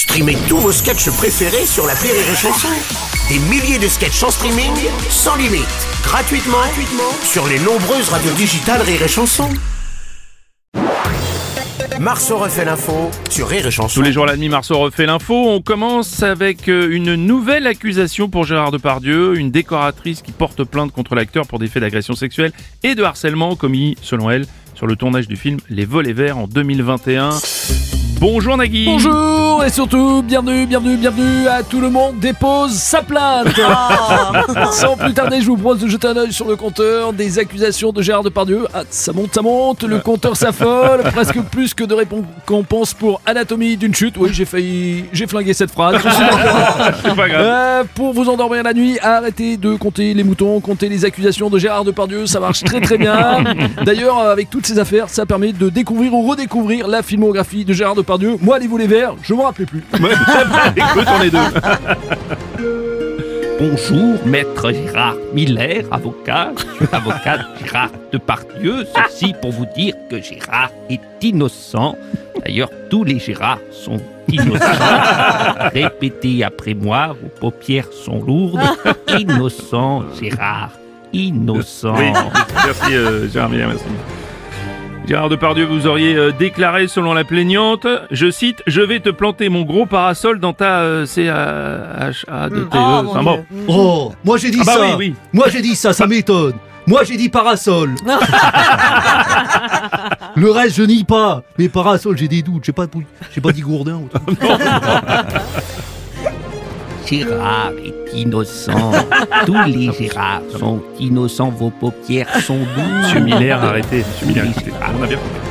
Streamez tous vos sketchs préférés sur la Rire et Chanson. Des milliers de sketchs en streaming, sans limite, gratuitement, gratuitement sur les nombreuses radios digitales Rire et Chanson. Marceau refait l'info sur Rire et Chanson. Tous les jours à la demi, Marceau refait l'info. On commence avec euh, une nouvelle accusation pour Gérard Depardieu, une décoratrice qui porte plainte contre l'acteur pour des faits d'agression sexuelle et de harcèlement commis, selon elle, sur le tournage du film Les Volets Verts en 2021. Bonjour Nagui Bonjour et surtout bienvenue, bienvenue, bienvenue à tout le monde dépose sa plainte. Sans plus tarder, je vous propose de jeter un œil sur le compteur des accusations de Gérard Depardieu. Ah, ça monte, ça monte, le compteur s'affole, presque plus que de récompenses pour anatomie d'une chute. Oui, j'ai failli, j'ai flingué cette phrase. Je suis d'accord. C'est pas grave. Euh, pour vous endormir la nuit, arrêtez de compter les moutons, comptez les accusations de Gérard Depardieu, ça marche très très bien. D'ailleurs, avec toutes ces affaires, ça permet de découvrir ou redécouvrir la filmographie de Gérard Depardieu. Moi, les volets verts, je m'en rappelais plus. Ouais, Écoute, on est deux. Bonjour, maître Gérard Miller, avocat. Je suis avocat de Gérard Depardieu. Ceci pour vous dire que Gérard est innocent. D'ailleurs, tous les Gérards sont innocents. Répétez après moi, vos paupières sont lourdes. Innocent, Gérard. Innocent. Oui, merci euh, Gérard Miller, merci. Gérard Depardieu, vous auriez euh, déclaré selon la plaignante, je cite, je vais te planter mon gros parasol dans ta euh, C-H-A-D-T-E. enfin bon. Oh, moi j'ai dit Ah bah ça. oui, oui. Moi j'ai dit ça, ça m'étonne. Moi j'ai dit parasol. Le reste je nie pas. Mais parasol j'ai des doutes. J'ai pas, j'ai pas dit gourdin. ou. Gérard est innocent. Tous les Gérards sont innocents. Vos paupières sont douces. Monsieur Miller, arrêtez. Monsieur Miller, écoutez, on a bien compris.